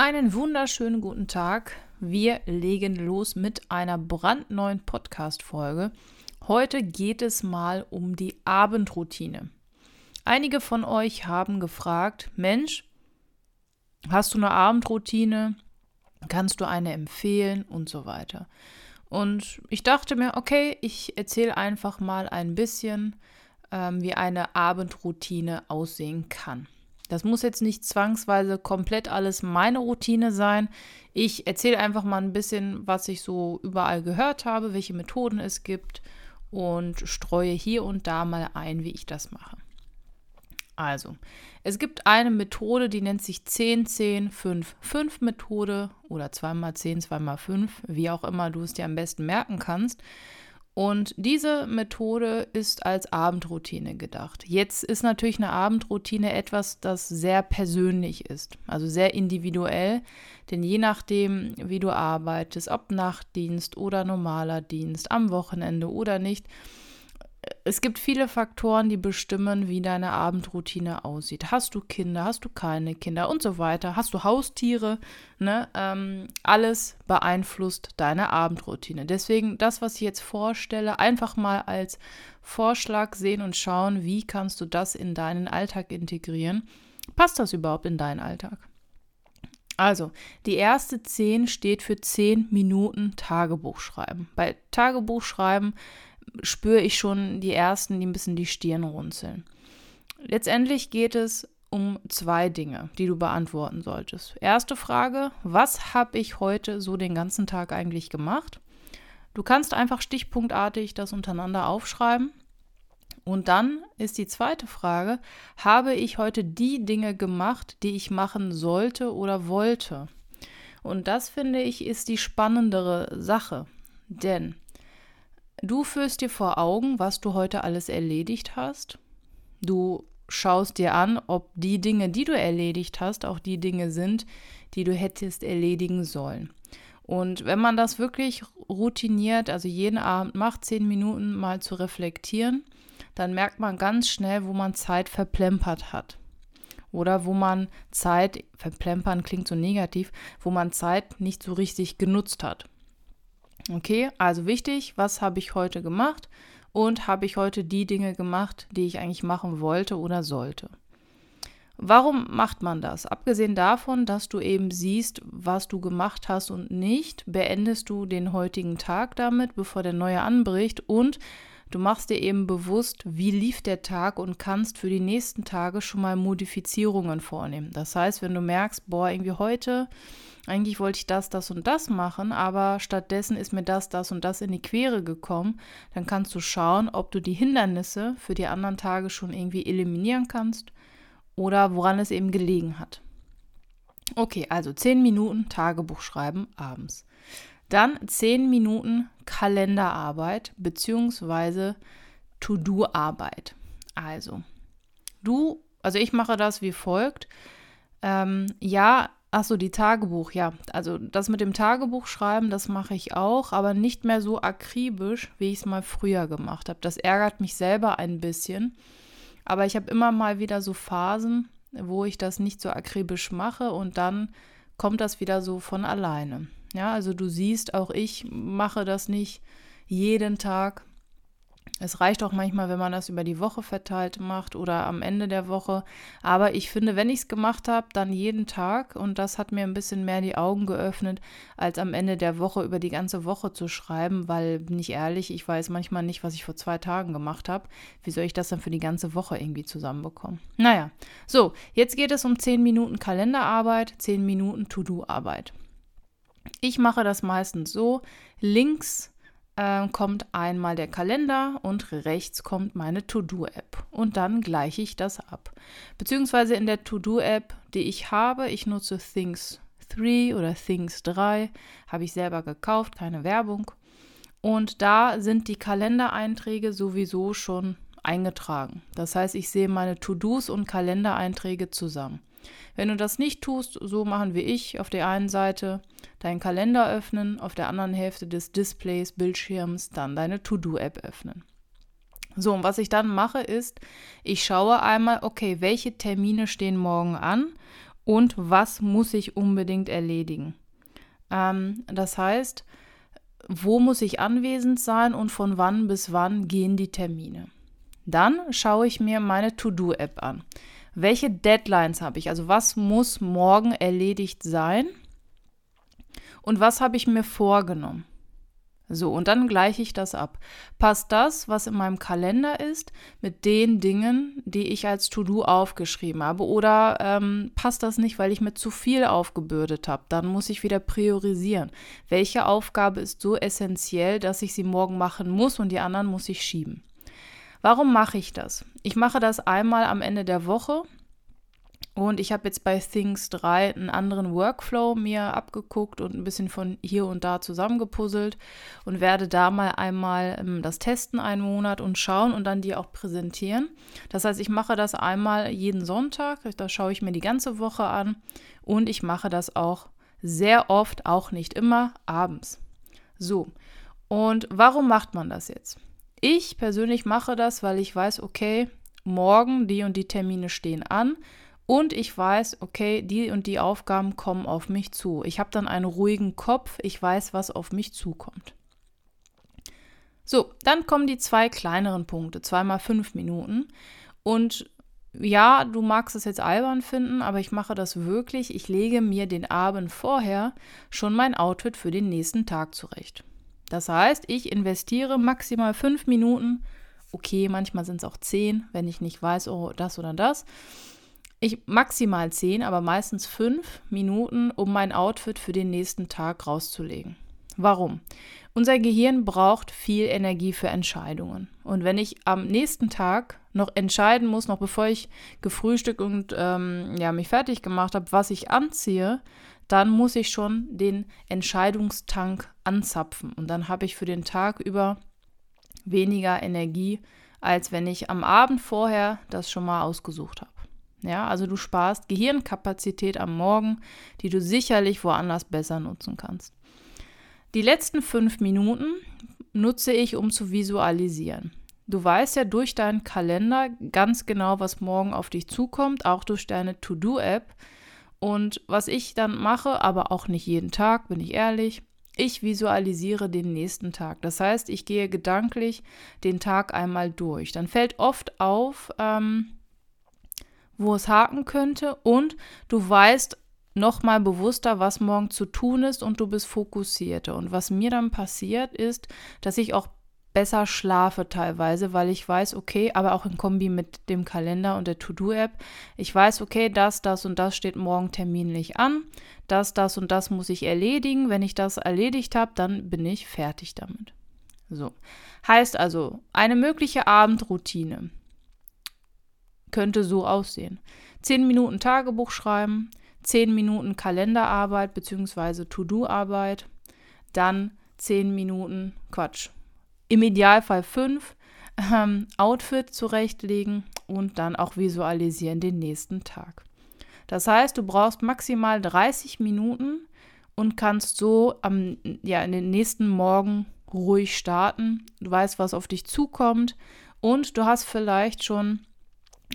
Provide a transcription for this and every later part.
Einen wunderschönen guten Tag. Wir legen los mit einer brandneuen Podcast-Folge. Heute geht es mal um die Abendroutine. Einige von euch haben gefragt: Mensch, hast du eine Abendroutine? Kannst du eine empfehlen und so weiter? Und ich dachte mir, okay, ich erzähle einfach mal ein bisschen, ähm, wie eine Abendroutine aussehen kann. Das muss jetzt nicht zwangsweise komplett alles meine Routine sein. Ich erzähle einfach mal ein bisschen, was ich so überall gehört habe, welche Methoden es gibt und streue hier und da mal ein, wie ich das mache. Also, es gibt eine Methode, die nennt sich 10, 10, 5, 5 Methode oder 2x10, 2x5, wie auch immer du es dir am besten merken kannst. Und diese Methode ist als Abendroutine gedacht. Jetzt ist natürlich eine Abendroutine etwas, das sehr persönlich ist, also sehr individuell, denn je nachdem, wie du arbeitest, ob Nachtdienst oder normaler Dienst, am Wochenende oder nicht, es gibt viele Faktoren, die bestimmen, wie deine Abendroutine aussieht. Hast du Kinder, hast du keine Kinder und so weiter? Hast du Haustiere? Ne? Ähm, alles beeinflusst deine Abendroutine. Deswegen das, was ich jetzt vorstelle, einfach mal als Vorschlag sehen und schauen, wie kannst du das in deinen Alltag integrieren. Passt das überhaupt in deinen Alltag? Also, die erste 10 steht für 10 Minuten Tagebuch schreiben. Bei Tagebuch schreiben spüre ich schon die ersten, die ein bisschen die Stirn runzeln. Letztendlich geht es um zwei Dinge, die du beantworten solltest. Erste Frage, was habe ich heute so den ganzen Tag eigentlich gemacht? Du kannst einfach stichpunktartig das untereinander aufschreiben. Und dann ist die zweite Frage, habe ich heute die Dinge gemacht, die ich machen sollte oder wollte? Und das finde ich ist die spannendere Sache. Denn Du führst dir vor Augen, was du heute alles erledigt hast. Du schaust dir an, ob die Dinge, die du erledigt hast, auch die Dinge sind, die du hättest erledigen sollen. Und wenn man das wirklich routiniert, also jeden Abend macht, zehn Minuten mal zu reflektieren, dann merkt man ganz schnell, wo man Zeit verplempert hat. Oder wo man Zeit, verplempern klingt so negativ, wo man Zeit nicht so richtig genutzt hat. Okay, also wichtig, was habe ich heute gemacht und habe ich heute die Dinge gemacht, die ich eigentlich machen wollte oder sollte. Warum macht man das? Abgesehen davon, dass du eben siehst, was du gemacht hast und nicht, beendest du den heutigen Tag damit, bevor der neue anbricht und du machst dir eben bewusst, wie lief der Tag und kannst für die nächsten Tage schon mal Modifizierungen vornehmen. Das heißt, wenn du merkst, boah, irgendwie heute eigentlich wollte ich das, das und das machen, aber stattdessen ist mir das, das und das in die Quere gekommen, dann kannst du schauen, ob du die Hindernisse für die anderen Tage schon irgendwie eliminieren kannst oder woran es eben gelegen hat. Okay, also 10 Minuten Tagebuch schreiben abends. Dann 10 Minuten Kalenderarbeit bzw. To-Do-Arbeit. Also, du, also ich mache das wie folgt. Ähm, ja, Ach so, die Tagebuch, ja. Also das mit dem Tagebuch schreiben, das mache ich auch, aber nicht mehr so akribisch, wie ich es mal früher gemacht habe. Das ärgert mich selber ein bisschen. Aber ich habe immer mal wieder so Phasen, wo ich das nicht so akribisch mache und dann kommt das wieder so von alleine. Ja, also du siehst, auch ich mache das nicht jeden Tag. Es reicht auch manchmal, wenn man das über die Woche verteilt macht oder am Ende der Woche. Aber ich finde, wenn ich es gemacht habe, dann jeden Tag. Und das hat mir ein bisschen mehr die Augen geöffnet, als am Ende der Woche über die ganze Woche zu schreiben. Weil, bin ich ehrlich, ich weiß manchmal nicht, was ich vor zwei Tagen gemacht habe. Wie soll ich das dann für die ganze Woche irgendwie zusammenbekommen? Naja, so, jetzt geht es um 10 Minuten Kalenderarbeit, 10 Minuten To-Do-Arbeit. Ich mache das meistens so, links äh, kommt einmal der Kalender und rechts kommt meine To-Do-App. Und dann gleiche ich das ab. Beziehungsweise in der To-Do-App, die ich habe, ich nutze Things 3 oder Things 3, habe ich selber gekauft, keine Werbung. Und da sind die Kalendereinträge sowieso schon eingetragen. Das heißt, ich sehe meine To-Dos und Kalendereinträge zusammen. Wenn du das nicht tust, so machen wie ich, auf der einen Seite deinen Kalender öffnen, auf der anderen Hälfte des Displays, Bildschirms, dann deine To-Do-App öffnen. So, und was ich dann mache ist, ich schaue einmal, okay, welche Termine stehen morgen an und was muss ich unbedingt erledigen. Ähm, das heißt, wo muss ich anwesend sein und von wann bis wann gehen die Termine. Dann schaue ich mir meine To-Do-App an. Welche Deadlines habe ich? Also was muss morgen erledigt sein? Und was habe ich mir vorgenommen? So, und dann gleiche ich das ab. Passt das, was in meinem Kalender ist, mit den Dingen, die ich als To-Do aufgeschrieben habe? Oder ähm, passt das nicht, weil ich mir zu viel aufgebürdet habe? Dann muss ich wieder priorisieren. Welche Aufgabe ist so essentiell, dass ich sie morgen machen muss und die anderen muss ich schieben? Warum mache ich das? Ich mache das einmal am Ende der Woche und ich habe jetzt bei Things 3 einen anderen Workflow mir abgeguckt und ein bisschen von hier und da zusammengepuzzelt und werde da mal einmal ähm, das testen einen Monat und schauen und dann die auch präsentieren. Das heißt, ich mache das einmal jeden Sonntag, da schaue ich mir die ganze Woche an und ich mache das auch sehr oft, auch nicht immer, abends. So, und warum macht man das jetzt? Ich persönlich mache das, weil ich weiß, okay, morgen die und die Termine stehen an und ich weiß, okay, die und die Aufgaben kommen auf mich zu. Ich habe dann einen ruhigen Kopf, ich weiß, was auf mich zukommt. So, dann kommen die zwei kleineren Punkte, zweimal fünf Minuten. Und ja, du magst es jetzt albern finden, aber ich mache das wirklich. Ich lege mir den Abend vorher schon mein Outfit für den nächsten Tag zurecht. Das heißt, ich investiere maximal fünf Minuten. Okay, manchmal sind es auch zehn, wenn ich nicht weiß, oh, das oder das ich maximal zehn, aber meistens fünf Minuten, um mein Outfit für den nächsten Tag rauszulegen. Warum? Unser Gehirn braucht viel Energie für Entscheidungen. Und wenn ich am nächsten Tag noch entscheiden muss, noch bevor ich gefrühstückt und ähm, ja, mich fertig gemacht habe, was ich anziehe, dann muss ich schon den Entscheidungstank anzapfen. Und dann habe ich für den Tag über weniger Energie, als wenn ich am Abend vorher das schon mal ausgesucht habe. Ja, also du sparst Gehirnkapazität am Morgen, die du sicherlich woanders besser nutzen kannst. Die letzten fünf Minuten nutze ich, um zu visualisieren. Du weißt ja durch deinen Kalender ganz genau, was morgen auf dich zukommt, auch durch deine To-Do-App. Und was ich dann mache, aber auch nicht jeden Tag, bin ich ehrlich, ich visualisiere den nächsten Tag. Das heißt, ich gehe gedanklich den Tag einmal durch. Dann fällt oft auf, ähm, wo es haken könnte und du weißt noch mal bewusster, was morgen zu tun ist und du bist fokussierter. Und was mir dann passiert ist, dass ich auch besser schlafe teilweise, weil ich weiß, okay, aber auch in Kombi mit dem Kalender und der To-Do-App, ich weiß, okay, das, das und das steht morgen terminlich an, das, das und das muss ich erledigen. Wenn ich das erledigt habe, dann bin ich fertig damit. So. Heißt also, eine mögliche Abendroutine könnte so aussehen. Zehn Minuten Tagebuch schreiben, zehn Minuten Kalenderarbeit bzw. To-Do-Arbeit, dann zehn Minuten Quatsch. Im Idealfall fünf ähm, Outfit zurechtlegen und dann auch visualisieren den nächsten Tag. Das heißt, du brauchst maximal 30 Minuten und kannst so am, ja, in den nächsten Morgen ruhig starten. Du weißt, was auf dich zukommt und du hast vielleicht schon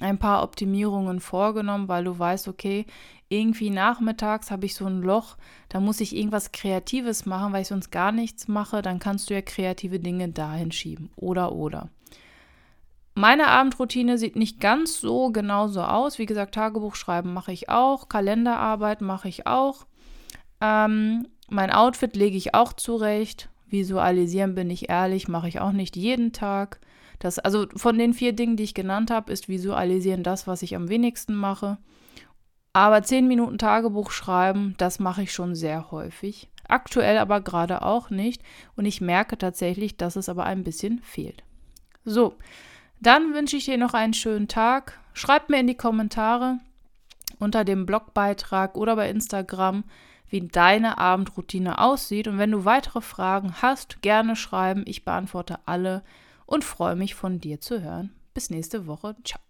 ein paar Optimierungen vorgenommen, weil du weißt, okay, irgendwie nachmittags habe ich so ein Loch, da muss ich irgendwas Kreatives machen, weil ich sonst gar nichts mache, dann kannst du ja kreative Dinge dahin schieben. Oder, oder. Meine Abendroutine sieht nicht ganz so genauso aus. Wie gesagt, Tagebuch schreiben mache ich auch, Kalenderarbeit mache ich auch. Ähm, mein Outfit lege ich auch zurecht. Visualisieren bin ich ehrlich, mache ich auch nicht jeden Tag. Das, also von den vier Dingen, die ich genannt habe, ist Visualisieren das, was ich am wenigsten mache. Aber zehn Minuten Tagebuch schreiben, das mache ich schon sehr häufig. Aktuell aber gerade auch nicht. Und ich merke tatsächlich, dass es aber ein bisschen fehlt. So, dann wünsche ich dir noch einen schönen Tag. Schreib mir in die Kommentare unter dem Blogbeitrag oder bei Instagram, wie deine Abendroutine aussieht. Und wenn du weitere Fragen hast, gerne schreiben. Ich beantworte alle und freue mich von dir zu hören. Bis nächste Woche. Ciao.